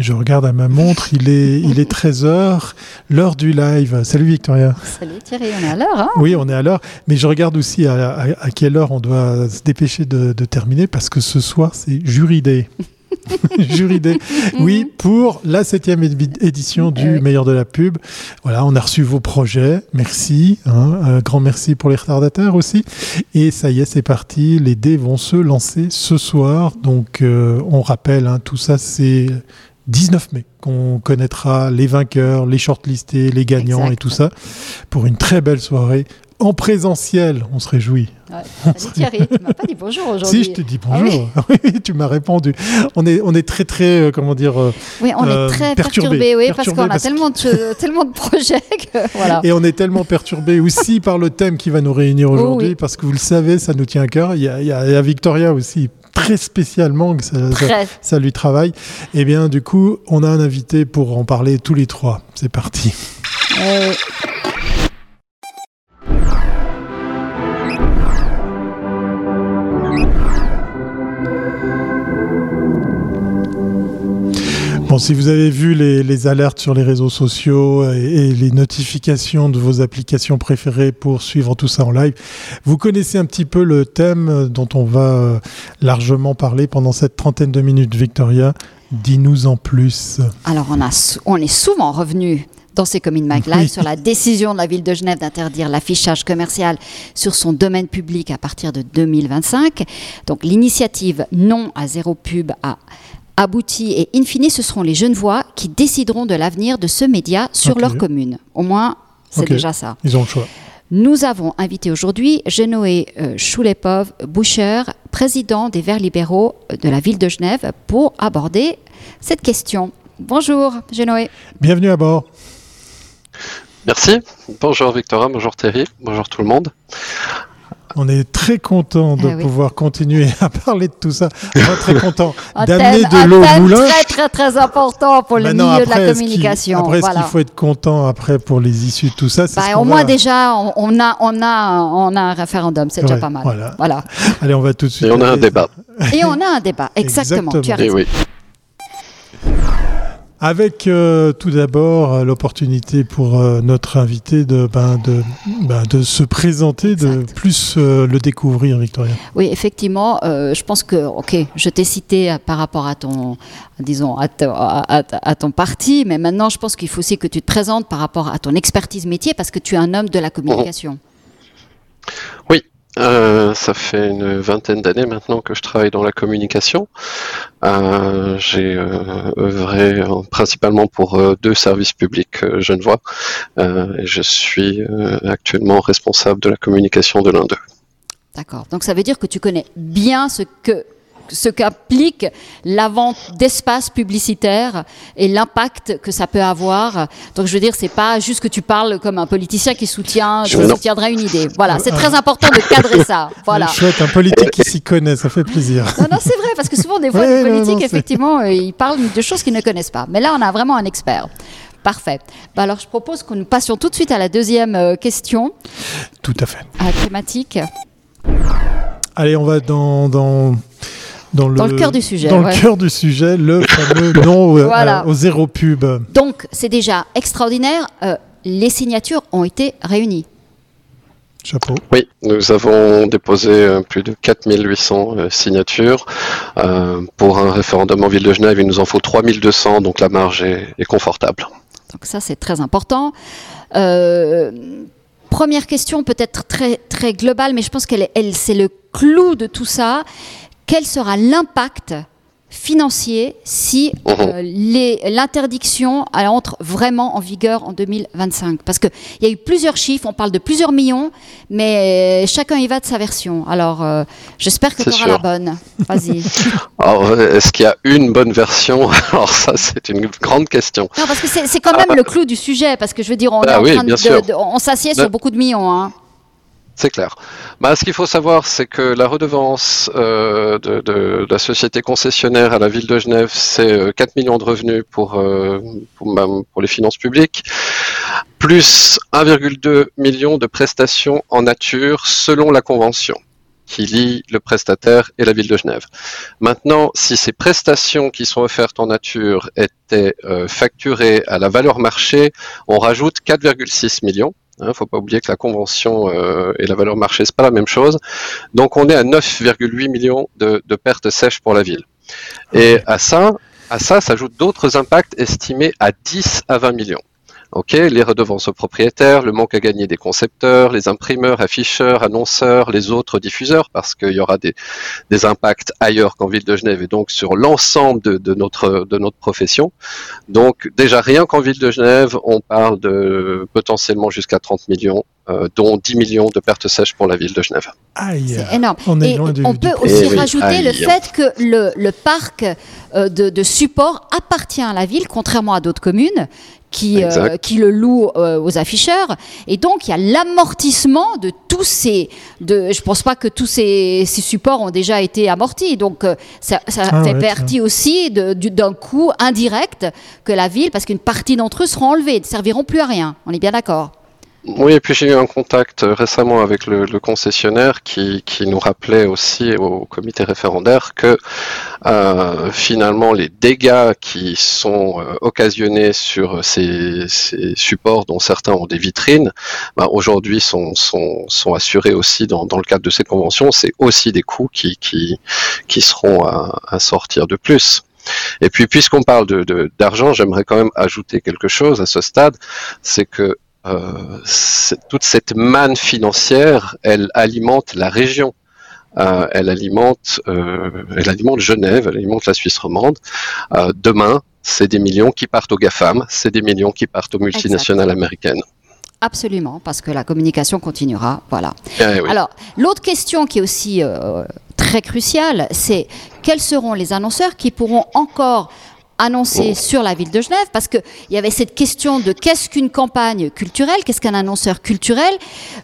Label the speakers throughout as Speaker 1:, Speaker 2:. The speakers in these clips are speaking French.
Speaker 1: Je regarde à ma montre, il est, il est 13h, l'heure du live. Salut Victoria.
Speaker 2: Salut Thierry, on est à l'heure. Hein?
Speaker 1: Oui, on est à l'heure. Mais je regarde aussi à, quelle heure on doit se dépêcher de, terminer parce que ce soir, c'est Juridé. Juridé. Oui, pour la septième édition du eh Meilleur de la Pub. Voilà, on a reçu vos projets. Merci. Hein. Un grand merci pour les retardataires aussi. Et ça y est, c'est parti. Les dés vont se lancer ce soir. Donc, euh, on rappelle, hein, tout ça, c'est 19 mai qu'on connaîtra les vainqueurs, les shortlistés, les gagnants et tout ça pour une très belle soirée en présentiel. On se réjouit.
Speaker 2: Ouais. Thierry, tu m'as pas dit bonjour aujourd'hui.
Speaker 1: Si, je te dis bonjour. Ah oui. tu m'as répondu. On est, on est très, très, euh, comment dire. Euh,
Speaker 2: oui, on est euh, très perturbé, oui, parce qu'on a tellement, de, tellement de projets que voilà.
Speaker 1: Et on est tellement perturbé aussi par le thème qui va nous réunir oh aujourd'hui, parce que vous le savez, ça nous tient à cœur. Il y a, il y a Victoria aussi très spécialement que ça, lui travaille. Et eh bien, du coup, on a un invité pour en parler tous les trois. C'est parti. Euh, Bon, si vous avez vu les, alertes sur les réseaux sociaux et, les notifications de vos applications préférées pour suivre tout ça en live, vous connaissez un petit peu le thème dont on va euh, largement parler pendant cette trentaine de minutes. Victoria, dis-nous en plus.
Speaker 2: Alors, on, a, on est souvent revenu dans ces communes Mag Live sur la décision de la ville de Genève d'interdire l'affichage commercial sur son domaine public à partir de 2025. Donc l'initiative non à zéro pub a abouti et in fine, ce seront les jeunes voix qui décideront de l'avenir de ce média sur leur commune. Au moins, c'est déjà ça.
Speaker 1: Ils ont le choix.
Speaker 2: Nous avons invité aujourd'hui Genoé euh, Choulepov Boucher, président des Verts libéraux de la ville de Genève, pour aborder cette question. Bonjour Genoé.
Speaker 1: Bienvenue à bord.
Speaker 3: Merci. Bonjour Victoria, bonjour Thierry, bonjour tout le monde.
Speaker 1: On est très content de eh pouvoir continuer à parler de tout ça. On est très content d'amener de l'eau au moulin.
Speaker 2: Très très très important pour le milieu de la communication.
Speaker 1: après, est-ce qu'il faut être content après pour les issues de tout ça?
Speaker 2: Bah, Au moins déjà, on, a on a on a un référendum, c'est déjà pas mal. Voilà.
Speaker 1: Allez, on va tout de suite.
Speaker 3: Et on a un débat.
Speaker 2: Et on a un débat, exactement. exactement. Tu as raison. oui.
Speaker 1: Avec euh, tout d'abord euh, l'opportunité pour euh, notre invité de, ben, de, ben, de se présenter, de plus le découvrir, Victoria.
Speaker 2: Oui, effectivement, je pense que, ok, je t'ai cité par rapport à ton, disons, à, à, ton parti, mais maintenant je pense qu'il faut aussi que tu te présentes par rapport à ton expertise métier parce que tu es un homme de la communication.
Speaker 3: Oui, euh, ça fait une vingtaine d'années maintenant que je travaille dans la communication. Euh, j'ai euh, œuvré principalement pour deux services publics genevois et je suis actuellement responsable de la communication de l'un d'eux.
Speaker 2: D'accord. Donc ça veut dire que tu connais bien ce que ce qu'implique la vente d'espace publicitaire et l'impact que ça peut avoir. Donc je veux dire, c'est pas juste que tu parles comme un politicien qui soutient, qui soutiendrait une idée. Voilà, c'est très important de cadrer ça. Voilà.
Speaker 1: Chouette, un politique qui s'y connaît, ça fait plaisir.
Speaker 2: Non, non, c'est vrai, parce que souvent des fois, les politiques, effectivement, euh, ils parlent de choses qu'ils ne connaissent pas. Mais là, on a vraiment un expert. Parfait. Bah alors, je propose que nous passions tout de suite à la deuxième euh, question.
Speaker 1: Tout à fait.
Speaker 2: À la thématique.
Speaker 1: Allez, on va dans, dans
Speaker 2: dans le, cœur du sujet.
Speaker 1: Dans le cœur du sujet, le fameux non euh, au zéro pub.
Speaker 2: Donc, c'est déjà extraordinaire. Euh, les signatures ont été réunies.
Speaker 1: Chapeau.
Speaker 3: Oui, nous avons déposé euh, plus de 4800 signatures pour un référendum en ville de Genève. Il nous en faut 3200, donc la marge est, confortable.
Speaker 2: Donc ça, c'est très important. première question, peut-être très, très globale, mais je pense qu'elle elle, c'est le clou de tout ça quel sera l'impact financier si euh, l'interdiction entre vraiment en vigueur en 2025 Parce qu'il y a eu plusieurs chiffres, on parle de plusieurs millions, mais chacun y va de sa version. Alors, euh, j'espère que tu auras la bonne. Vas-y.
Speaker 3: est-ce qu'il y a une bonne version? Alors ça, c'est une grande question.
Speaker 2: Non, parce que c'est quand même le clou du sujet, parce que je veux dire, on, ah s'assied sur beaucoup de millions. Hein.
Speaker 3: C'est clair. Bah, ce qu'il faut savoir, c'est que la redevance euh, de, la société concessionnaire à la ville de Genève, c'est 4 euh, millions de revenus pour, euh, bah, pour, les finances publiques, plus 1,2 million de prestations en nature selon la convention. qui lie le prestataire et la ville de Genève. Maintenant, si ces prestations qui sont offertes en nature étaient facturées à la valeur marché, on rajoute 4,6 millions. Il hein, ne faut pas oublier que la convention euh, et la valeur marché, c'est pas la même chose. Donc on est à 9,8 millions de, de pertes sèches pour la ville. Et à ça, à ça s'ajoutent d'autres impacts estimés à 10 à 20 millions. Ok, les redevances aux propriétaires, le manque à gagner des concepteurs, les imprimeurs, afficheurs, annonceurs, les autres diffuseurs, parce qu'il y aura des, des impacts ailleurs qu'en ville de Genève et donc sur l'ensemble de, de, notre, de notre profession. Donc déjà rien qu'en ville de Genève, on parle de potentiellement jusqu'à 30 millions euh, dont 10 millions de pertes sèches pour la ville de Genève.
Speaker 2: C'est énorme. On, et on peut aussi eh rajouter le fait que le, le parc euh, de, de, support appartient à la ville, contrairement à d'autres communes qui, euh, qui le louent euh, aux afficheurs. Et donc, il y a l'amortissement de tous ces... De, je ne pense pas que tous ces, ces, supports ont déjà été amortis. Donc, euh, ça, ça ah fait partie aussi d'un coût indirect que la ville, parce qu'une partie d'entre eux seront enlevés, ne serviront plus à rien. On est bien d'accord
Speaker 3: oui, et puis j'ai eu un contact récemment avec le, concessionnaire qui, nous rappelait aussi au comité référendaire que euh, finalement les dégâts qui sont euh, occasionnés sur ces, supports dont certains ont des vitrines, bah, aujourd'hui sont, assurés aussi dans, le cadre de ces conventions. C'est aussi des coûts qui, seront à, sortir de plus. Et puis, puisqu'on parle d'argent, j'aimerais quand même ajouter quelque chose à ce stade, c'est que euh, toute cette manne financière, elle alimente la région. Euh, elle alimente, euh, elle alimente Genève, elle alimente la Suisse romande. Euh, demain, c'est des millions qui partent aux GAFAM, c'est des millions qui partent aux multinationales américaines.
Speaker 2: Absolument, parce que la communication continuera. Voilà. Eh Alors, l'autre question qui est aussi euh, très cruciale, c'est quels seront les annonceurs qui pourront encore annoncé sur la ville de Genève, parce qu'il y avait cette question de qu'est-ce qu'une campagne culturelle, qu'est-ce qu'un annonceur culturel.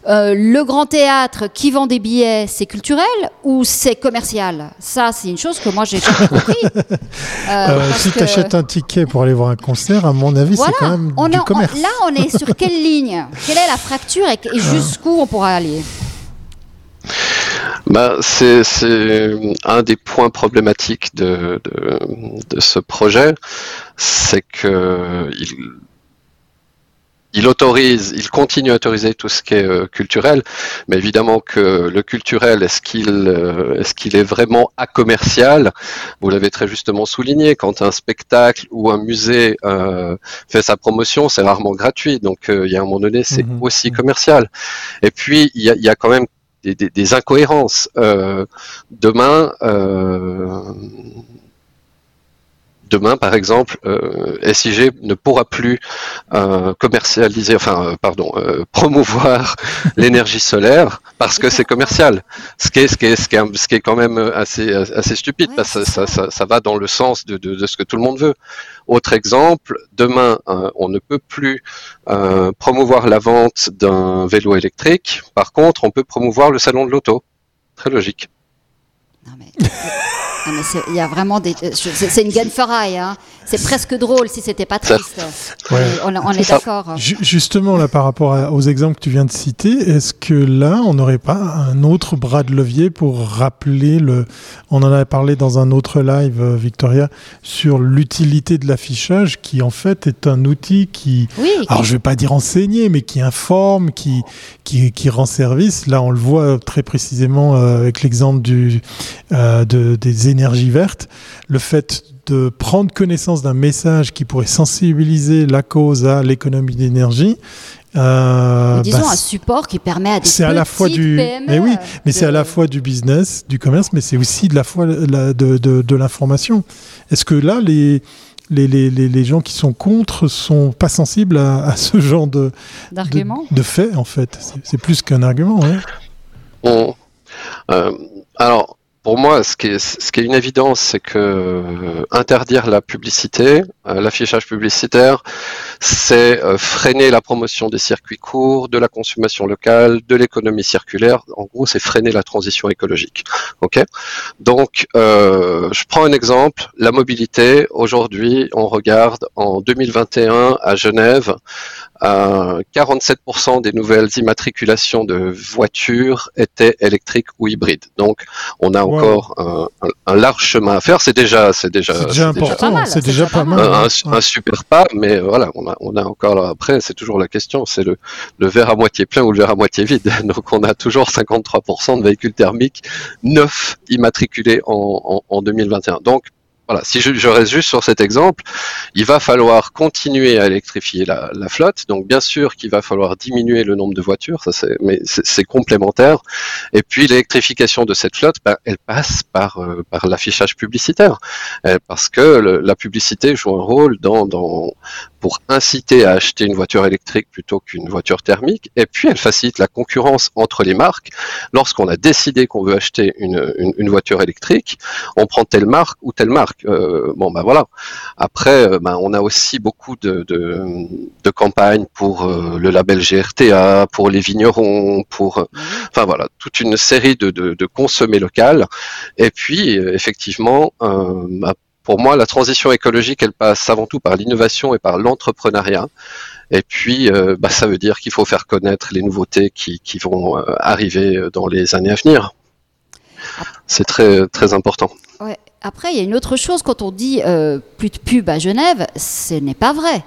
Speaker 2: Euh, le grand théâtre qui vend des billets, c'est culturel ou c'est commercial? Ça, c'est une chose que moi, j'ai jamais compris.
Speaker 1: Euh, euh, si tu achètes un ticket pour aller voir un concert, à mon avis, c'est quand même du commerce.
Speaker 2: là, on est sur quelle ligne? Quelle est la fracture et, et jusqu'où on pourra aller?
Speaker 3: Bah, c'est un des points problématiques de, de, de ce projet, c'est que il, il autorise, il continue à autoriser tout ce qui est euh, culturel, mais évidemment que le culturel, est-ce qu'il euh, est-ce qu'il est vraiment à commercial Vous l'avez très justement souligné, quand un spectacle ou un musée euh, fait sa promotion, c'est rarement gratuit, donc euh, il y a un moment donné, c'est mmh aussi commercial. Et puis il y a, il y a quand même des, incohérences. Euh, demain, euh, demain, par exemple, euh, SIG ne pourra plus euh, commercialiser, enfin, euh, pardon, euh, promouvoir l'énergie solaire parce que c'est commercial. Ce qui est, ce qui est, ce qui est, ce qui est quand même assez, assez stupide parce que ça, ça, ça, va dans le sens de, de, de, ce que tout le monde veut. Autre exemple, demain, on ne peut plus promouvoir la vente d'un vélo électrique. Par contre, on peut promouvoir le salon de l'auto. Très logique.
Speaker 2: Non mais... il y a vraiment des. Euh, c'est une gunferaille. Hein. C'est presque drôle si c'était pas triste. On, est d'accord.
Speaker 1: Justement, là, par rapport aux exemples que tu viens de citer, est-ce que là, on n'aurait pas un autre bras de levier pour rappeler le. On en avait parlé dans un autre live, euh, Victoria, sur l'utilité de l'affichage, qui en fait est un outil qui. Oui, alors, je vais pas dire enseigner, mais qui informe, qui, qui, qui rend service. Là, on le voit très précisément euh, avec l'exemple du, euh, de, des énergie verte, le fait de prendre connaissance d'un message qui pourrait sensibiliser la cause à l'économie d'énergie.
Speaker 2: Euh, disons bah, un support qui permet à des c'est à la fois du
Speaker 1: mais oui mais c'est à la fois du business du commerce mais c'est aussi de la fois de, de, de l'information est-ce que là les les, les, les, gens qui sont contre sont pas sensibles à, à ce genre de, de, de fait en fait? C'est, plus qu'un argument
Speaker 3: ouais. euh, alors pour moi, ce qui est, une évidence, c'est que euh, interdire la publicité, euh, l'affichage publicitaire, c'est euh, freiner la promotion des circuits courts, de la consommation locale, de l'économie circulaire. En gros, c'est freiner la transition écologique. Ok? Donc, euh, je prends un exemple. La mobilité. Aujourd'hui, on regarde en 2021 à Genève, 47% des nouvelles immatriculations de voitures étaient électriques ou hybrides. Donc, on a encore un, large chemin à faire. C'est déjà,
Speaker 1: c'est déjà, déjà important. C'est déjà pas mal.
Speaker 3: Un, super pas, mais voilà, on on a encore après, c'est toujours la question, c'est le, le verre à moitié plein ou le verre à moitié vide. Donc, on a toujours 53% de véhicules thermiques neufs immatriculés en, en, en 2021. Donc, voilà, si je, reste juste sur cet exemple, il va falloir continuer à électrifier la, flotte. Donc bien sûr qu'il va falloir diminuer le nombre de voitures, ça c'est, mais c'est, complémentaire. Et puis l'électrification de cette flotte, ben, elle passe par euh, par l'affichage publicitaire, euh, parce que la publicité joue un rôle dans pour inciter à acheter une voiture électrique plutôt qu'une voiture thermique. Et puis elle facilite la concurrence entre les marques. Lorsqu'on a décidé qu'on veut acheter une, une, une voiture électrique, on prend telle marque ou telle marque euh, bon ben voilà. Après, euh, ben, on a aussi beaucoup de, de, campagnes pour euh, le label GRTA, pour les vignerons, pour, mhm. enfin voilà, toute une série de, de, consommer local. Et puis effectivement, ben, pour moi, la transition écologique, elle passe avant tout par l'innovation et par l'entrepreneuriat. Et puis, bah, ça veut dire qu'il faut faire connaître les nouveautés qui, vont arriver dans les années à venir. C'est très, très important.
Speaker 2: Après, il y a une autre chose, quand on dit euh, plus de pub à Genève, ce n'est pas vrai.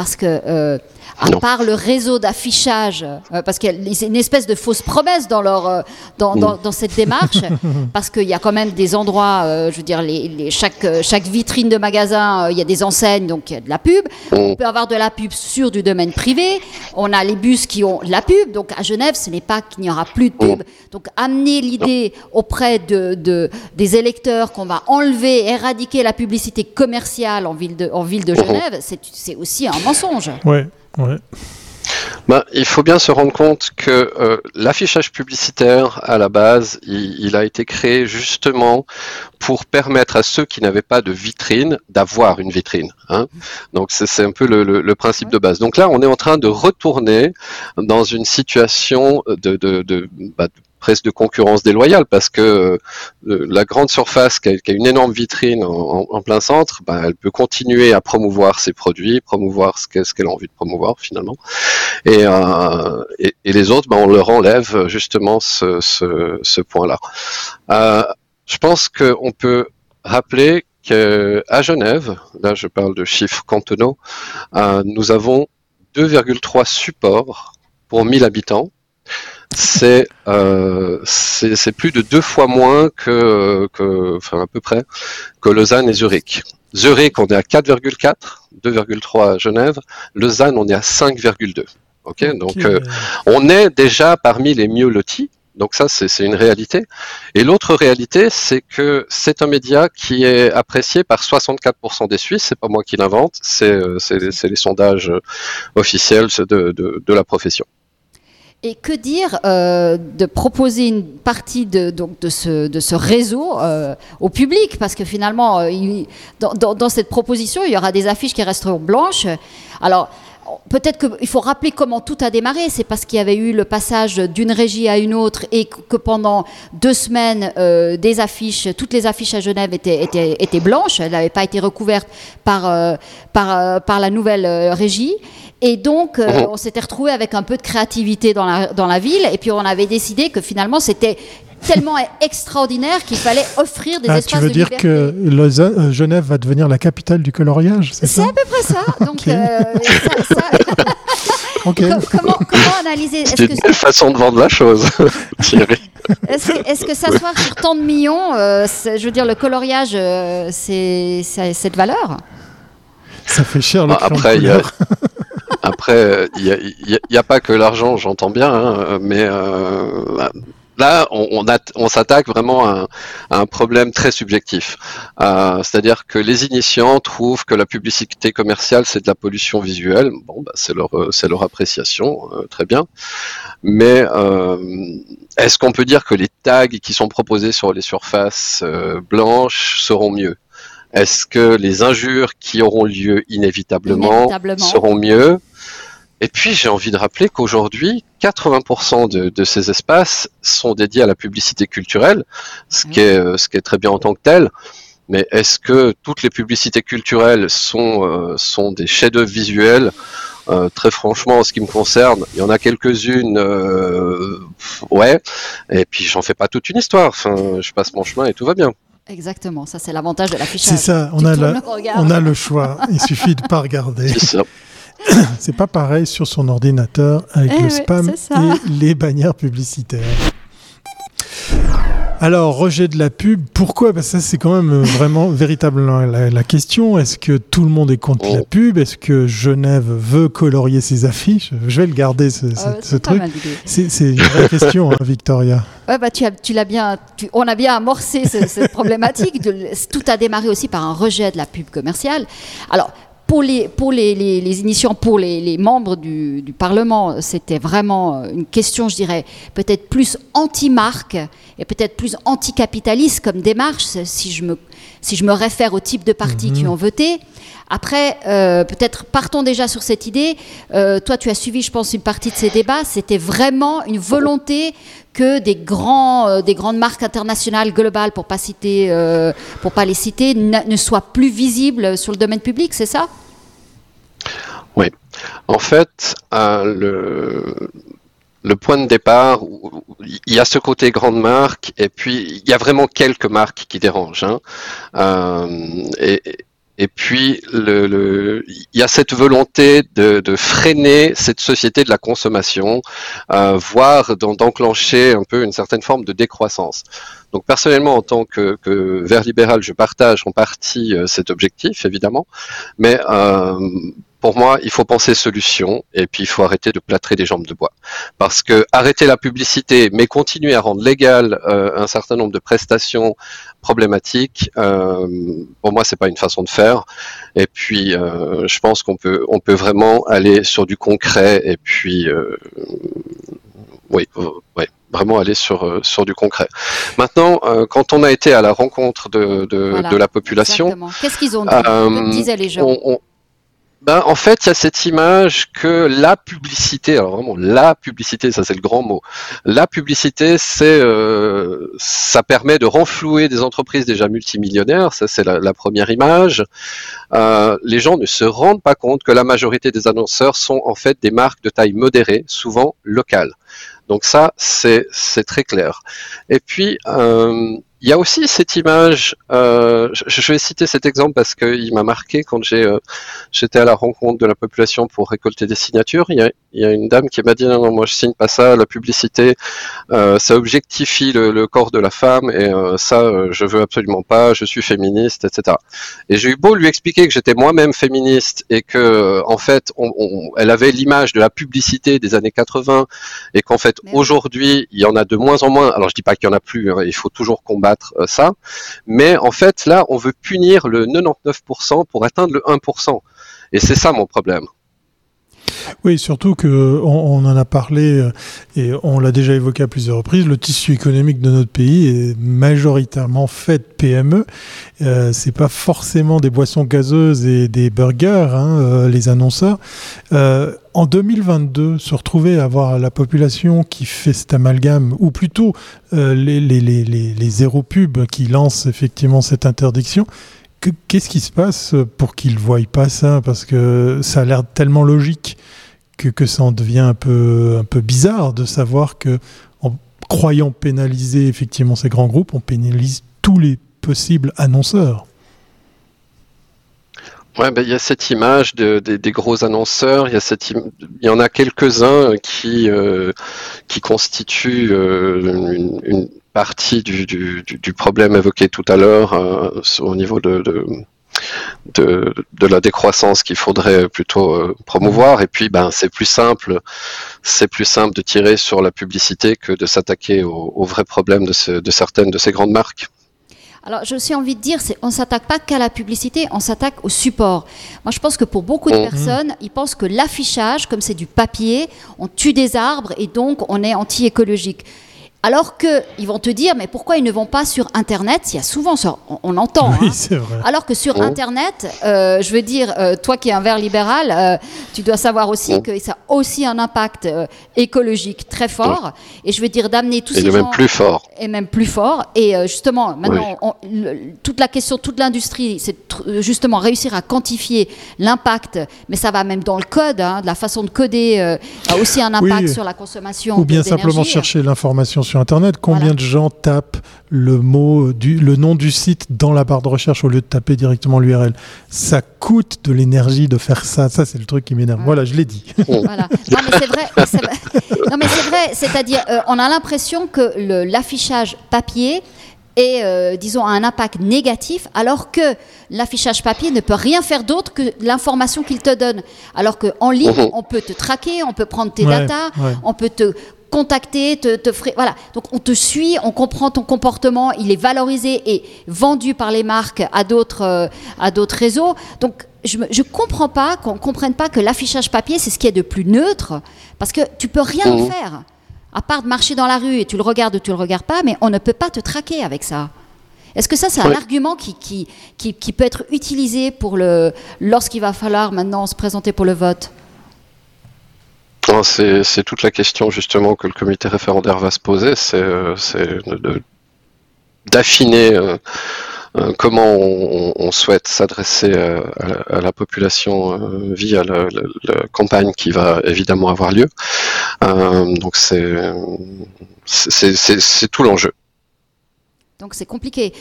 Speaker 2: Parce que euh, à part le réseau d'affichage, euh, parce qu'il y a une espèce de fausse promesse dans, leur, euh, dans, dans, dans, cette démarche, parce qu'il y a quand même des endroits, je veux dire, les, les, chaque, chaque vitrine de magasin, il y a des enseignes, donc il y a de la pub. On peut avoir de la pub sur du domaine privé. On a les bus qui ont de la pub. Donc à Genève, ce n'est pas qu'il n'y aura plus de pub. Donc amener l'idée auprès de, de, des électeurs qu'on va enlever, éradiquer la publicité commerciale en ville de, en ville de Genève, c'est aussi un mensonge.
Speaker 1: Ouais. Ouais.
Speaker 3: Ben, il faut bien se rendre compte que euh, l'affichage publicitaire, à la base, il, a été créé justement pour permettre à ceux qui n'avaient pas de vitrine d'avoir une vitrine. Hein. Donc c'est un peu le, le, principe de base. Donc là, on est en train de retourner dans une situation de, de, de, bah, de presque de concurrence déloyale parce que euh, la grande surface qui a, une énorme vitrine en, plein centre, ben, elle peut continuer à promouvoir ses produits, promouvoir ce qu'elle a envie de promouvoir finalement. Et, euh, les autres, ben, on leur enlève justement ce, point-là. Euh, je pense qu'on peut rappeler qu'à Genève, là je parle de chiffres cantonaux, euh, nous avons 2,3 supports pour 1000 habitants euh, c'est plus de deux fois moins que, que, enfin à peu près, que Lausanne et Zurich. Zurich, on est à 4,4, 2,3 à Genève. Lausanne, on est à 5,2. Ok, donc euh, on est déjà parmi les mieux lotis. Donc ça, c'est une réalité. Et l'autre réalité, c'est que c'est un média qui est apprécié par 64% des Suisses. C'est pas moi qui l'invente, c'est euh, les sondages officiels de, de, de la profession.
Speaker 2: Et que dire euh, de proposer une partie de, donc de, ce, de ce réseau euh, au public? Parce que finalement, euh, il, dans, dans, dans, cette proposition, il y aura des affiches qui resteront blanches. Alors, peut-être qu'il faut rappeler comment tout a démarré. C'est parce qu'il y avait eu le passage d'une régie à une autre et que pendant deux semaines, euh, des affiches, toutes les affiches à Genève étaient, étaient, étaient blanches. Elles n'avaient pas été recouvertes par, euh, par, euh, par la nouvelle régie. Et donc, mhm. on s'était retrouvé avec un peu de créativité dans la, dans la ville. Et puis, on avait décidé que finalement, c'était tellement extraordinaire qu'il fallait offrir des ah, espaces
Speaker 1: de liberté. Tu veux dire que euh, Genève va devenir la capitale du coloriage, c'est
Speaker 2: ça à peu près ça. Donc, euh, ça, ça... comment, comment, analyser
Speaker 3: C'est une belle façon de vendre la chose, Thierry.
Speaker 2: Est-ce que, s'asseoir sur tant de millions, je veux dire, le coloriage, c'est cette valeur
Speaker 1: Ça fait cher le
Speaker 3: bah, Après, il y a... Après, il n'y a, pas que l'argent, j'entends bien, hein, mais euh, là, on, on, s'attaque vraiment à, un problème très subjectif. Euh, c'est-à-dire que les initiants trouvent que la publicité commerciale, c'est de la pollution visuelle. Bon, bah, c'est leur, c'est leur appréciation, euh, très bien. Mais est-ce qu'on peut dire que les tags qui sont proposés sur les surfaces blanches seront mieux? Est-ce que les injures qui auront lieu inévitablement, seront mieux? Et puis j'ai envie de rappeler qu'aujourd'hui, 80% de, ces espaces sont dédiés à la publicité culturelle, ce, qui est, euh, ce qui est très bien en tant que tel. Mais est-ce que toutes les publicités culturelles sont, euh, sont des chefs-d'œuvre visuels? Euh, Très franchement, en ce qui me concerne, il y en a quelques-unes, euh, ouais. Et puis j'en fais pas toute une histoire. Enfin, je passe mon chemin et tout va bien.
Speaker 2: Exactement, ça c'est l'avantage de l'affichage.
Speaker 1: C'est ça, on a, on a le choix. Il suffit de pas regarder. C'est ça. C'est pas pareil sur son ordinateur avec eh le spam et les bannières publicitaires. Alors, rejet de la pub, pourquoi? Parce que ça, c'est quand même euh, vraiment véritablement la, question. Est-ce que tout le monde est contre la pub? Est-ce que Genève veut colorier ses affiches? Je vais le garder, ce, ah truc. C'est une vraie question, hein, Victoria.
Speaker 2: Ouais, bah, tu, as, tu l'as bien, on a bien amorcé cette problématique. De, tout a démarré aussi par un rejet de la pub commerciale. Alors, pour les, pour les, les, initiants, pour les, membres du, Parlement, c'était vraiment une question, je dirais, peut-être plus anti-marque et peut-être plus anticapitaliste comme démarche, si je me, si je me réfère au type de partis qui mhm. ont voté. Après, euh, peut-être partons déjà sur cette idée. Euh, toi, tu as suivi, je pense, une partie de ces débats. C'était vraiment une volonté que des, grands, euh, des grandes marques internationales globales, pour pas citer, pour pas les citer, ne soient plus visibles sur le domaine public, c'est ça?
Speaker 3: En fait, le, le point de départ, il y a ce côté grande marque, et puis il y a vraiment quelques marques qui dérangent. Hein. et, et puis, il y a cette volonté de, freiner cette société de la consommation, euh, voire d'enclencher un peu une certaine forme de décroissance. Donc personnellement, en tant que, vert libéral, je partage en partie euh, cet objectif, évidemment, mais euh, pour moi, il faut penser solution et puis il faut arrêter de plâtrer des jambes de bois. Parce que arrêter la publicité, mais continuer à rendre légal euh, un certain nombre de prestations problématiques, euh, pour moi, c'est pas une façon de faire. Et puis, euh, je pense qu'on peut, on peut vraiment aller sur du concret et puis, oui, oui vraiment aller sur, sur du concret. Maintenant, quand on a été à la rencontre de, de, de la population,
Speaker 2: qu'est-ce qu'ils ont dit, disaient les gens?
Speaker 3: Ben, en fait, il y a cette image que la publicité, alors vraiment la publicité, ça c'est le grand mot. La publicité, c'est, euh, ça permet de renflouer des entreprises déjà multimillionnaires. Ça c'est la, première image. Euh, les gens ne se rendent pas compte que la majorité des annonceurs sont en fait des marques de taille modérée, souvent locales. Donc ça, c'est très clair. Et puis, euh, il y a aussi cette image, euh, je, vais citer cet exemple parce qu'il m'a marqué quand j'ai, euh, j'étais à la rencontre de la population pour récolter des signatures. Il y a, il y a une dame qui m'a dit non, non, moi je signe pas ça, la publicité, euh, ça objectifie le, corps de la femme et ça je veux absolument pas, je suis féministe, etc. Et j'ai eu beau lui expliquer que j'étais moi-même féministe et que en fait on, elle avait l'image de la publicité des années 80 et qu'en fait aujourd'hui il y en a de moins en moins. Alors je dis pas qu'il y en a plus, hein, il faut toujours combattre euh, ça. Mais en fait, là, on veut punir le 99% pour atteindre le 1%. Et c'est ça mon problème.
Speaker 1: Oui, surtout que on, en a parlé euh, et on l'a déjà évoqué à plusieurs reprises. Le tissu économique de notre pays est majoritairement fait de PME. Euh, c'est pas forcément des boissons gazeuses et des burgers, hein, euh, les annonceurs. Euh, en 2022, se retrouver à avoir la population qui fait cet amalgame, ou plutôt les, les zéro pubs qui lancent effectivement cette interdiction, Qu'est-ce qui se passe pour qu'ils ne voient pas ça? Parce que ça a l'air tellement logique que, que ça en devient un peu, un peu bizarre de savoir que, en croyant pénaliser effectivement ces grands groupes, on pénalise tous les possibles annonceurs.
Speaker 3: Ouais, ben, il y a cette image de, des gros annonceurs. Il y a y en a quelques-uns qui euh, qui constituent euh, une, partie du, du, du, problème évoqué tout à l'heure euh, au niveau de, de de, de, la décroissance qu'il faudrait plutôt euh, promouvoir. Et puis, ben, c'est plus simple, c'est plus simple de tirer sur la publicité que de s'attaquer aux au vrais problèmes de, de, certaines de ces grandes marques.
Speaker 2: Alors, j'ai aussi envie de dire, on ne s'attaque pas qu'à la publicité, on s'attaque au support. Moi, je pense que pour beaucoup de mmh. personnes, ils pensent que l'affichage, comme c'est du papier, on tue des arbres et donc on est anti-écologique. Alors qu'ils vont te dire, mais pourquoi ils ne vont pas sur Internet? Il y a souvent, ça, on, on entend.
Speaker 1: Oui,
Speaker 2: hein.
Speaker 1: c'est vrai.
Speaker 2: Alors que sur
Speaker 3: Oh.
Speaker 2: Internet, euh, je veux dire, euh, toi qui es un vert libéral, euh, tu dois savoir aussi
Speaker 3: Oh.
Speaker 2: que ça a aussi un impact euh, écologique très fort. Et je veux dire, d'amener tous
Speaker 3: Et
Speaker 2: ces gens...
Speaker 3: même plus fort.
Speaker 2: Et même plus fort. Et euh, justement, maintenant, on- le- toute la question, toute l'industrie, c'est tr- euh, justement réussir à quantifier l'impact. Mais ça va même dans le code, hein, de la façon de coder, euh, a aussi un impact
Speaker 1: Oui.
Speaker 2: sur la consommation.
Speaker 1: Ou bien
Speaker 2: d'énergie.
Speaker 1: simplement chercher l'information sur Internet. Combien
Speaker 2: Voilà.
Speaker 1: de gens tapent le mot, du, le nom du site dans la barre de recherche au lieu de taper directement l'URL Ça coûte de l'énergie de faire ça. Ça, c'est le truc qui m'énerve.
Speaker 2: Ouais.
Speaker 1: Voilà, je l'ai dit.
Speaker 2: Voilà. Non, mais c'est vrai. Non, mais c'est vrai. C'est-à-dire, euh, on a l'impression que le- l'affichage papier est, euh, disons, a un impact négatif, alors que l'affichage papier ne peut rien faire d'autre que l'information qu'il te donne. Alors qu'en ligne,
Speaker 3: Mhm.
Speaker 2: on peut te traquer, on peut prendre tes
Speaker 1: Ouais,
Speaker 2: datas,
Speaker 1: ouais.
Speaker 2: on peut te contacter, te, voilà. Donc on te suit, on comprend ton comportement, il est valorisé et vendu par les marques à d'autres euh, à d'autres réseaux. Donc je ne comprends pas qu'on comprenne pas que l'affichage papier c'est ce qui est de plus neutre parce que tu peux rien en
Speaker 3: Mhm.
Speaker 2: faire à part de marcher dans la rue et tu le regardes ou tu le regardes pas, mais on ne peut pas te traquer avec ça. Est-ce que ça, c'est un argument qui, qui, qui, qui peut être utilisé pour le, lorsqu'il va falloir maintenant se présenter pour le vote?
Speaker 3: C'est toute la question justement que le comité référendaire va se poser, c'est euh, d'affiner euh, euh, comment on, on souhaite s'adresser à, la- à la population via la, la- la campagne qui va évidemment avoir lieu. Euh, donc c'est tout l'enjeu.
Speaker 2: Donc c'est compliqué.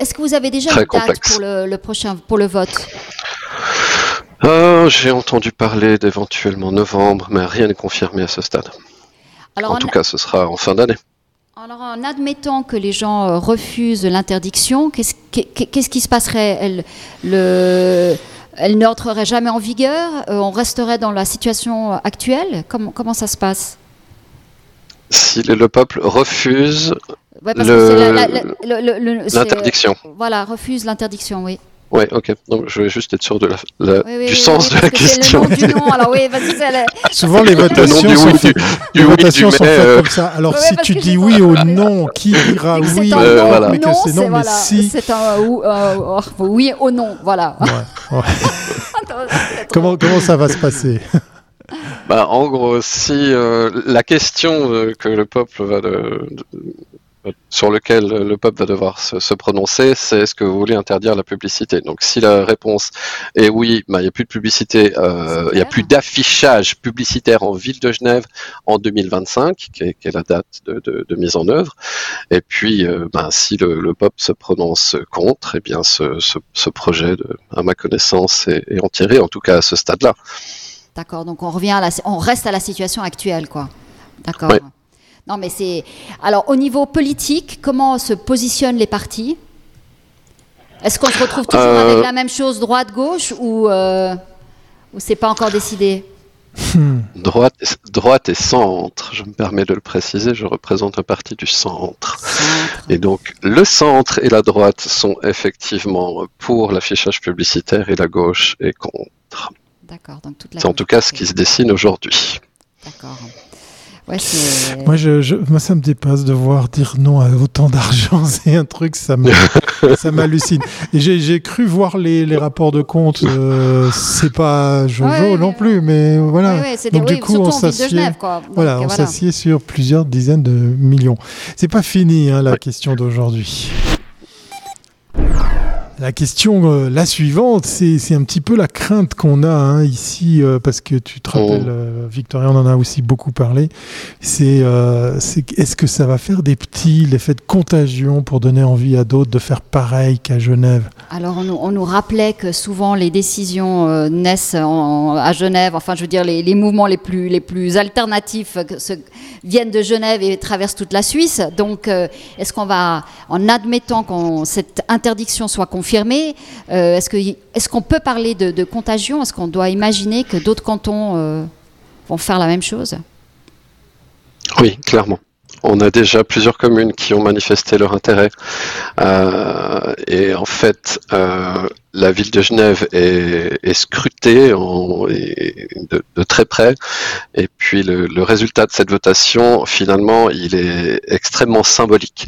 Speaker 2: Est-ce que vous avez déjà
Speaker 3: Très
Speaker 2: une date
Speaker 3: complexe.
Speaker 2: pour le, le prochain pour le vote?
Speaker 3: Euh, J'ai entendu parler d'éventuellement novembre, mais rien n'est confirmé à ce stade.
Speaker 2: Alors,
Speaker 3: En tout cas, ce sera en fin d'année.
Speaker 2: alors, en admettant que les gens euh, refusent l'interdiction, qu'est-ce qu'est- qu'est-ce qui se passerait? Elle, le, elle n'entrerait jamais en vigueur? Euh, On resterait dans la situation actuelle? Comment, comment ça se passe?
Speaker 3: Si le, le peuple refuse
Speaker 2: Ouais,
Speaker 3: l'interdiction.
Speaker 2: Voilà, refuse l'interdiction, oui.
Speaker 3: Oui, ok. Donc, je vais juste être sûr de la, la-
Speaker 2: Oui, oui,
Speaker 3: du
Speaker 2: oui,
Speaker 3: sens
Speaker 2: oui,
Speaker 3: de la question.
Speaker 2: Le nom du nom, alors oui, vas-y, c'est la-
Speaker 1: Souvent, les votations sont faites, les votations sont
Speaker 3: euh,
Speaker 1: comme ça. Alors,
Speaker 2: Ouais,
Speaker 1: si tu dis oui ou non, qui dira
Speaker 2: C'est
Speaker 1: oui
Speaker 2: un
Speaker 1: ou
Speaker 3: Euh,
Speaker 2: non,
Speaker 3: voilà.
Speaker 1: mais que
Speaker 2: non,
Speaker 1: c'est
Speaker 2: c'est
Speaker 1: non, mais
Speaker 2: voilà,
Speaker 1: si.
Speaker 2: c'est un ou- euh, oh, oui au non, voilà.
Speaker 1: Ouais, ouais. Comment, comment ça va se passer?
Speaker 3: Bah, en gros, si euh, la question euh, que le peuple va de, de- sur lequel le peuple va devoir se, se prononcer, c'est est-ce que vous voulez interdire la publicité Donc, si la réponse est oui, bah, il n'y a plus de publicité, euh, il n'y a plus d'affichage publicitaire en ville de Genève en 2025, qui est, qui est la date de, de- de mise en œuvre. Et puis, euh, ben, si le, le peuple se prononce contre, eh bien, ce, ce- ce projet, de, à ma connaissance, est, est enterré, en tout cas à ce stade-là.
Speaker 2: D'accord, donc on revient à la, on reste à la situation actuelle, quoi. D'accord.
Speaker 3: Ouais.
Speaker 2: Non, mais c'est. Alors, au niveau politique, comment se positionnent les partis? Est-ce qu'on se retrouve toujours
Speaker 3: Euh,
Speaker 2: avec la même chose, droite-gauche, ou, euh, ou c'est pas encore décidé?
Speaker 3: Droite, droite et centre, je me permets de le préciser, je représente un parti du centre.
Speaker 2: Centre.
Speaker 3: Et donc, le centre et la droite sont effectivement pour l'affichage publicitaire et la gauche est contre.
Speaker 2: D'accord, donc toute la.
Speaker 3: C'est en tout cas ce qui se dessine aujourd'hui.
Speaker 2: D'accord. Ouais,
Speaker 1: moi, je, je- moi, ça me dépasse de voir dire non à autant d'argent. C'est un truc, ça me, ça m'hallucine. Et j'ai, cru voir les, les rapports de compte. euh, c'est pas Jojo
Speaker 2: Ouais,
Speaker 1: non plus, mais voilà.
Speaker 2: Ouais, des-
Speaker 1: Donc, du coup, on s'assied.
Speaker 2: Genève, quoi. Donc,
Speaker 1: Voilà, on s'assied sur plusieurs dizaines de millions. C'est pas fini hein, la question d'aujourd'hui. La question, euh, la suivante, c'est c'est un petit peu la crainte qu'on a hein, ici, euh, parce que tu te rappelles,
Speaker 3: Oh.
Speaker 1: euh, Victoria, on en a aussi beaucoup parlé. C'est euh, c'est- est-ce que ça va faire des petits, l'effet de contagion pour donner envie à d'autres de faire pareil qu'à Genève?
Speaker 2: Alors, on nous, on nous rappelait que souvent les décisions euh, naissent en- à Genève. Enfin, je veux dire, les, les mouvements les plus, les plus alternatifs que se- viennent de Genève et traversent toute la Suisse. Donc, euh, est-ce qu'on va, en admettant que cette interdiction soit confirmée, euh, est-ce que- est-ce qu'on peut parler de, de contagion? Est-ce qu'on doit imaginer que d'autres cantons euh, vont faire la même chose?
Speaker 3: Oui, clairement. On a déjà plusieurs communes qui ont manifesté leur intérêt. Euh, et en fait, euh, la ville de Genève est, scrutée de, très près. Et puis le, résultat de cette votation, finalement, il est extrêmement symbolique.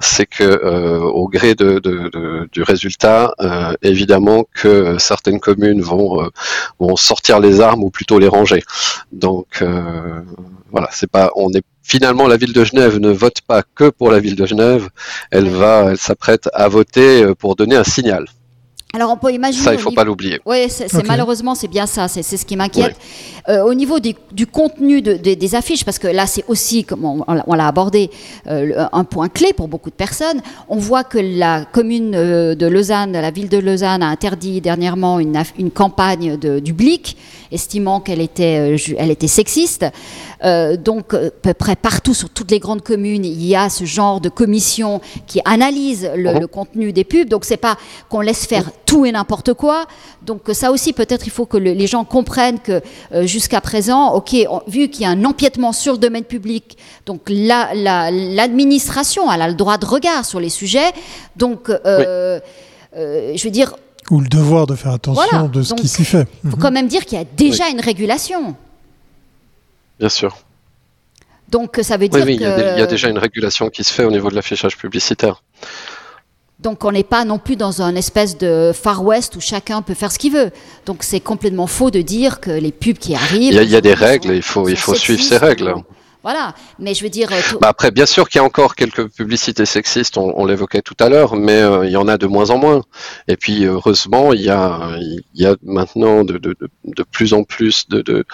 Speaker 3: C'est que euh, au gré du résultat, évidemment que certaines communes vont, sortir les armes ou plutôt les ranger. Donc voilà, c'est pas, on est finalement la ville de Genève ne vote pas que pour la ville de Genève, elle va, elle s'apprête à voter pour donner un signal.
Speaker 2: Alors on peut imaginer.
Speaker 3: Ça, il ne faut pas l'oublier.
Speaker 2: Oui, c'est malheureusement c'est bien ça, c'est ce qui m'inquiète. Euh, au niveau du contenu des affiches, parce que là c'est aussi, comme on, l'a abordé, euh, un point clé pour beaucoup de personnes. On voit que la commune euh, de Lausanne, la ville de Lausanne, a interdit dernièrement une, une campagne de, du Blic, estimant qu'elle était, elle était sexiste. Donc à peu près partout sur toutes les grandes communes, il y a ce genre de commission qui analyse le, le contenu des pubs. Donc c'est pas qu'on laisse faire tout et n'importe quoi. Donc ça aussi, peut-être, il faut que les gens comprennent que euh, jusqu'à présent, ok, vu qu'il y a un empiètement sur le domaine public, donc l'administration la, a le droit de regard sur les sujets. Donc, euh, euh, je veux dire.
Speaker 1: Ou le devoir de faire attention de ce qui s'y fait.
Speaker 2: Il faut mhm. quand même dire qu'il y a déjà une régulation.
Speaker 3: Bien sûr.
Speaker 2: Donc ça veut dire
Speaker 3: oui, il y, a déjà une régulation qui se fait au niveau de l'affichage publicitaire.
Speaker 2: Donc on n'est pas non plus dans un espèce de Far West où chacun peut faire ce qu'il veut. Donc c'est complètement faux de dire que les pubs qui arrivent...
Speaker 3: Il y a, des règles, il faut, il faut suivre ces règles.
Speaker 2: Voilà, mais je veux dire... Euh,
Speaker 3: bah après, bien sûr qu'il y a encore quelques publicités sexistes, on, l'évoquait tout à l'heure, mais euh, il y en a de moins en moins. Et puis heureusement, il y a, maintenant de, plus en plus de,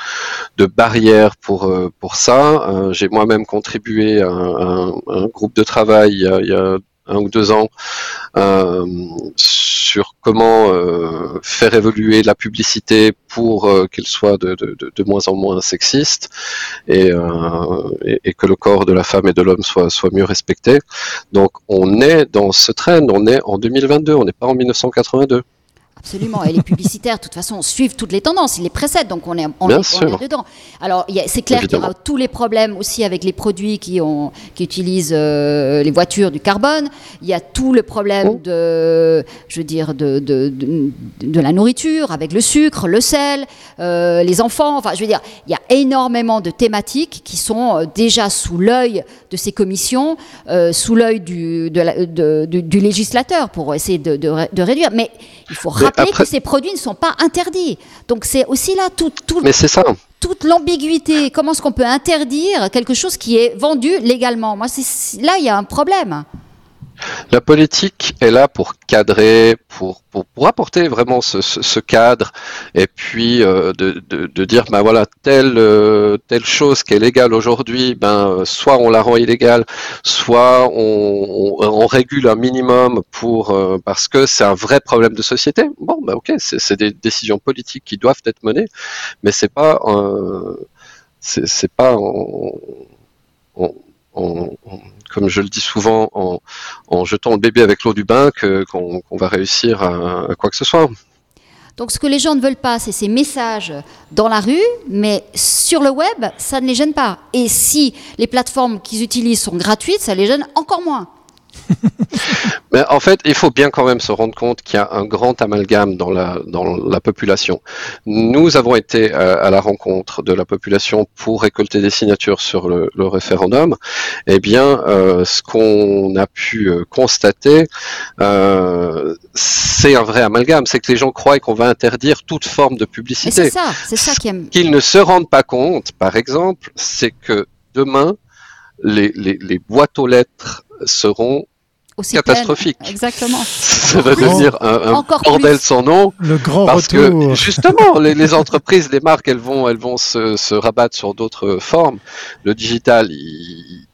Speaker 3: barrières pour, euh, pour ça. J'ai moi-même contribué à un, groupe de travail il y a un ou deux ans euh, sur comment euh, faire évoluer la publicité pour euh, qu'elle soit de, moins en moins sexiste et, que le corps de la femme et de l'homme soit, soit mieux respecté. Donc on est dans ce trend, on est en 2022, on n'est pas en 1982.
Speaker 2: Absolument. Et les publicitaires, de toute façon, suivent toutes les tendances. Ils les précèdent, donc on est, on, est, dedans. Alors, c'est clair qu'il y aura tous les problèmes aussi avec les produits qui, ont, qui utilisent euh, les voitures du carbone. Il y a tout le problème oh. de, je veux dire, de, de, de, la nourriture, avec le sucre, le sel, euh, les enfants. Enfin, je veux dire, il y a énormément de thématiques qui sont euh, déjà sous l'œil de ces commissions, sous l'œil du, du, législateur pour essayer de, réduire. Mais il faut rappeler que ces produits ne sont pas interdits. Donc c'est aussi là tout, tout
Speaker 3: Mais c'est ça.
Speaker 2: toute l'ambiguïté. Comment est-ce qu'on peut interdire quelque chose qui est vendu légalement? Moi, là, il y a un problème.
Speaker 3: La politique est là pour cadrer, pour, pour, apporter vraiment ce, ce, cadre, et puis euh, de, de, de, dire, ben voilà, telle, euh, telle chose qui est légale aujourd'hui, ben soit on la rend illégale, soit on, on, régule un minimum pour euh, parce que c'est un vrai problème de société. Bon, ben ok, c'est des décisions politiques qui doivent être menées, mais c'est pas, c'est pas comme je le dis souvent, en, jetant le bébé avec l'eau du bain qu'on va réussir à, quoi que ce soit.
Speaker 2: Donc ce que les gens ne veulent pas, c'est ces messages dans la rue, mais sur le web, ça ne les gêne pas. Et si les plateformes qu'ils utilisent sont gratuites, ça les gêne encore moins.
Speaker 3: Mais en fait, il faut bien quand même se rendre compte qu'il y a un grand amalgame dans la, dans la population. Nous avons été euh, à, la rencontre de la population pour récolter des signatures sur le, référendum. Eh bien, euh, ce qu'on a pu euh, constater, c'est un vrai amalgame. C'est que les gens croient qu'on va interdire toute forme de publicité.
Speaker 2: C'est ça, c'est ça qui aime.
Speaker 3: Qu'ils ne se rendent pas compte, par exemple, c'est que demain, les, les, les boîtes aux lettres seront catastrophique.
Speaker 2: Exactement.
Speaker 3: Ça va devenir un, bordel sans nom.
Speaker 1: Le grand
Speaker 3: parce que justement, les, entreprises, les marques, elles vont, elles vont se, rabattre sur d'autres formes. Le digital, il,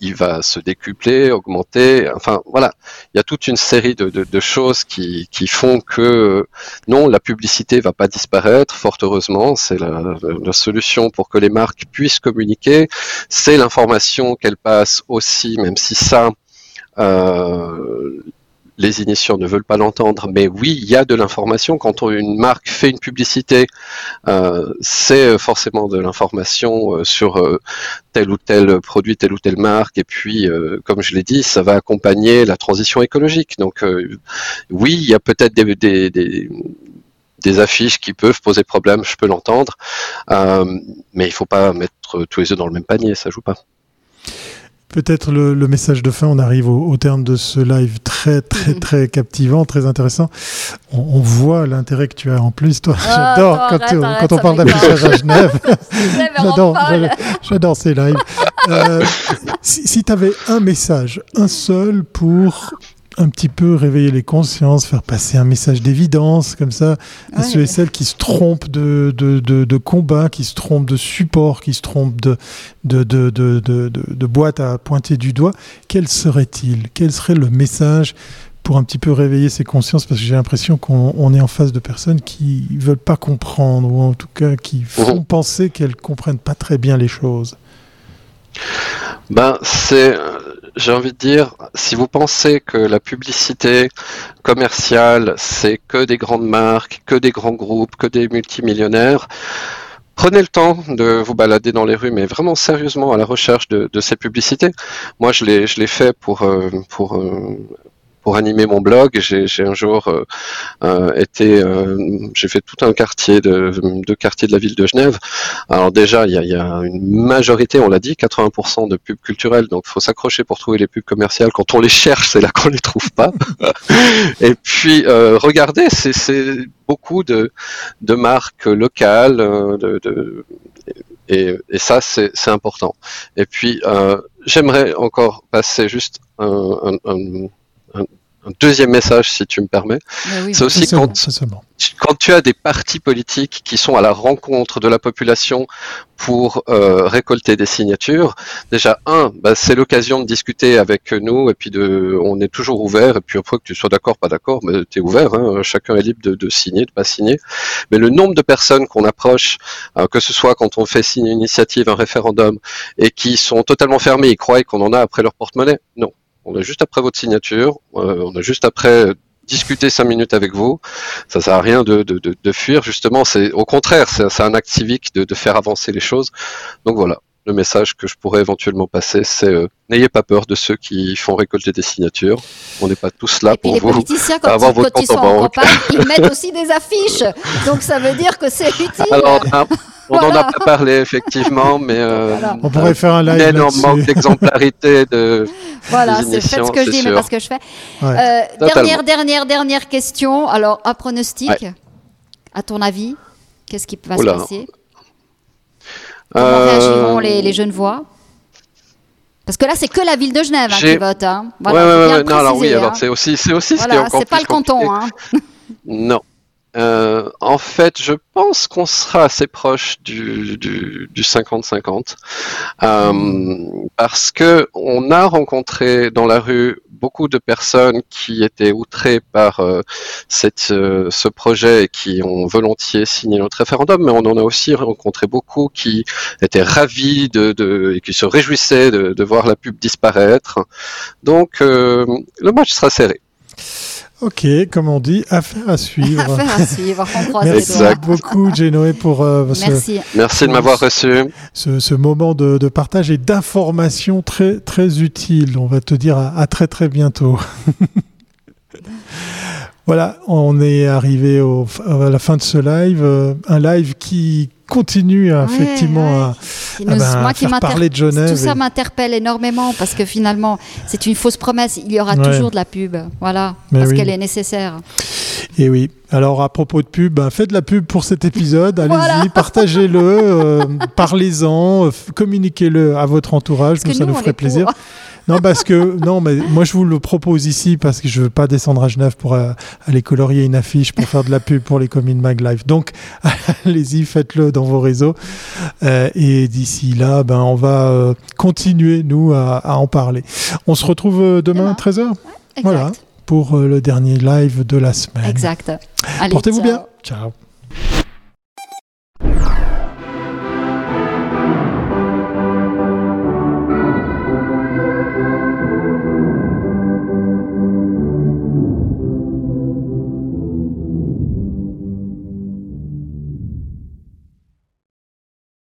Speaker 3: va se décupler, augmenter. Enfin, voilà, il y a toute une série de, choses qui, font que non, la publicité va pas disparaître. Fort heureusement, c'est la, la, solution pour que les marques puissent communiquer. C'est l'information qu'elles passent aussi, même si ça euh, les initiants ne veulent pas l'entendre, mais oui, il y a de l'information. Quand une marque fait une publicité, euh, c'est forcément de l'information sur tel ou tel produit, telle ou telle marque, et puis, comme je l'ai dit, ça va accompagner la transition écologique. Donc, oui, il y a peut-être des, des, affiches qui peuvent poser problème, je peux l'entendre, mais il ne faut pas mettre tous les œufs dans le même panier, ça joue pas.
Speaker 1: Peut-être le, message de fin, on arrive au, terme de ce live très très mhm. très captivant, très intéressant. On, voit l'intérêt que tu as en plus, toi. Ah, j'adore quand, on parle d'affichage à Genève. j'adore, ces lives. Euh, si, si tu avais un message, un seul pour un petit peu réveiller les consciences, faire passer un message d'évidence comme ça à ceux et celles qui se trompent de, de, de, combat, qui se trompent de support, qui se trompent de, de, de, de, de boîte à pointer du doigt. Quel serait-il? Quel serait le message pour un petit peu réveiller ces consciences? Parce que j'ai l'impression qu'on est en face de personnes qui veulent pas comprendre ou en tout cas qui font penser qu'elles comprennent pas très bien les choses.
Speaker 3: Ben, c'est j'ai envie de dire, si vous pensez que la publicité commerciale, c'est que des grandes marques, que des grands groupes, que des multimillionnaires, prenez le temps de vous balader dans les rues, mais vraiment sérieusement à la recherche de, ces publicités. Moi, je l'ai, fait pour, euh, pour euh, pour animer mon blog. J'ai un jour euh, euh, été, euh, j'ai fait tout un quartier de, de quartiers de la ville de Genève. Alors déjà, il y a, une majorité, on l'a dit, 80% de pubs culturelles. Donc, faut s'accrocher pour trouver les pubs commerciales. Quand on les cherche, c'est là qu'on les trouve pas. Et puis, regardez, c'est beaucoup de, marques locales, et, ça, c'est important. Et puis, j'aimerais encore passer juste un, un deuxième message, si tu me permets. c'est aussi quand, quand, tu as des partis politiques qui sont à la rencontre de la population pour euh, récolter des signatures. Déjà, un, bah, c'est l'occasion de discuter avec nous et puis de, on est toujours ouvert. Et puis après que tu sois d'accord, pas d'accord, mais tu es ouvert. Hein, chacun est libre de, de, signer, de pas signer. Mais le nombre de personnes qu'on approche, euh, que ce soit quand on fait signer une initiative, un référendum, et qui sont totalement fermés, ils croient qu'on en a après leur porte-monnaie. Non, on a juste après votre signature, euh, on a juste après discuter cinq minutes avec vous. Ça sert à rien de, de, fuir, justement. C'est au contraire, c'est un acte civique de, faire avancer les choses. Donc voilà, le message que je pourrais éventuellement passer, c'est euh, n'ayez pas peur de ceux qui font récolter des signatures. On n'est pas tous là pour vous.
Speaker 2: Quand avoir ils, votre compte en campagne, ils mettent aussi des affiches. Donc ça veut dire que c'est utile. Alors,
Speaker 3: on n'en a pas parlé effectivement, mais euh,
Speaker 1: on pourrait faire un live.
Speaker 3: énorme manque d'exemplarité de.
Speaker 2: Voilà, c'est ce que je dis, mais pas ce que je fais. Euh, dernière, dernière, dernière question. Alors, un pronostic. À ton avis, qu'est-ce qui va se passer? Comment euh, réagiront les, les jeunes voix? Parce que là, c'est que la ville de Genève hein, qui vote. Hein.
Speaker 3: Voilà, non, alors oui, hein. c'est aussi, c'est aussi
Speaker 2: voilà, c'est pas le canton. Hein.
Speaker 3: non, euh, en fait, je pense qu'on sera assez proche du 50-50 euh, parce que on a rencontré dans la rue beaucoup de personnes qui étaient outrées par euh, ce projet et qui ont volontiers signé notre référendum, mais on en a aussi rencontré beaucoup qui étaient ravis et qui se réjouissaient de, voir la pub disparaître. Donc, le match sera serré.
Speaker 1: Ok, comme on dit, affaire à suivre.
Speaker 2: affaire à suivre, on
Speaker 1: Merci beaucoup, Genoé, pour, euh,
Speaker 3: Merci. Ce, Merci de m'avoir reçu.
Speaker 1: Ce, ce, moment de, de partage et d'information très, très utile. On va te dire à, à très, très bientôt. voilà, on est arrivé au, à la fin de ce live. Euh, un live qui continue effectivement à, ben, faire parler de Genève.
Speaker 2: Tout ça m'interpelle énormément parce que finalement, c'est une fausse promesse. Il y aura toujours de la pub, voilà, parce qu'elle est nécessaire.
Speaker 1: Et oui. Alors à propos de pub, ben, faites de la pub pour cet épisode. Allez-y, partagez-le, euh, parlez-en, communiquez-le à votre entourage, nous, ça nous ferait plaisir. Non, parce que non, mais moi je vous le propose ici parce que je veux pas descendre à Genève pour euh, aller colorier une affiche pour faire de la pub pour les communes Mag Live. Donc allez-y, faites-le dans vos réseaux. Euh, et d'ici là, ben on va euh, continuer nous à, en parler. On se retrouve demain, à 13h. voilà pour le dernier live de la semaine.
Speaker 2: Exact.
Speaker 1: Portez-vous bien. Ciao.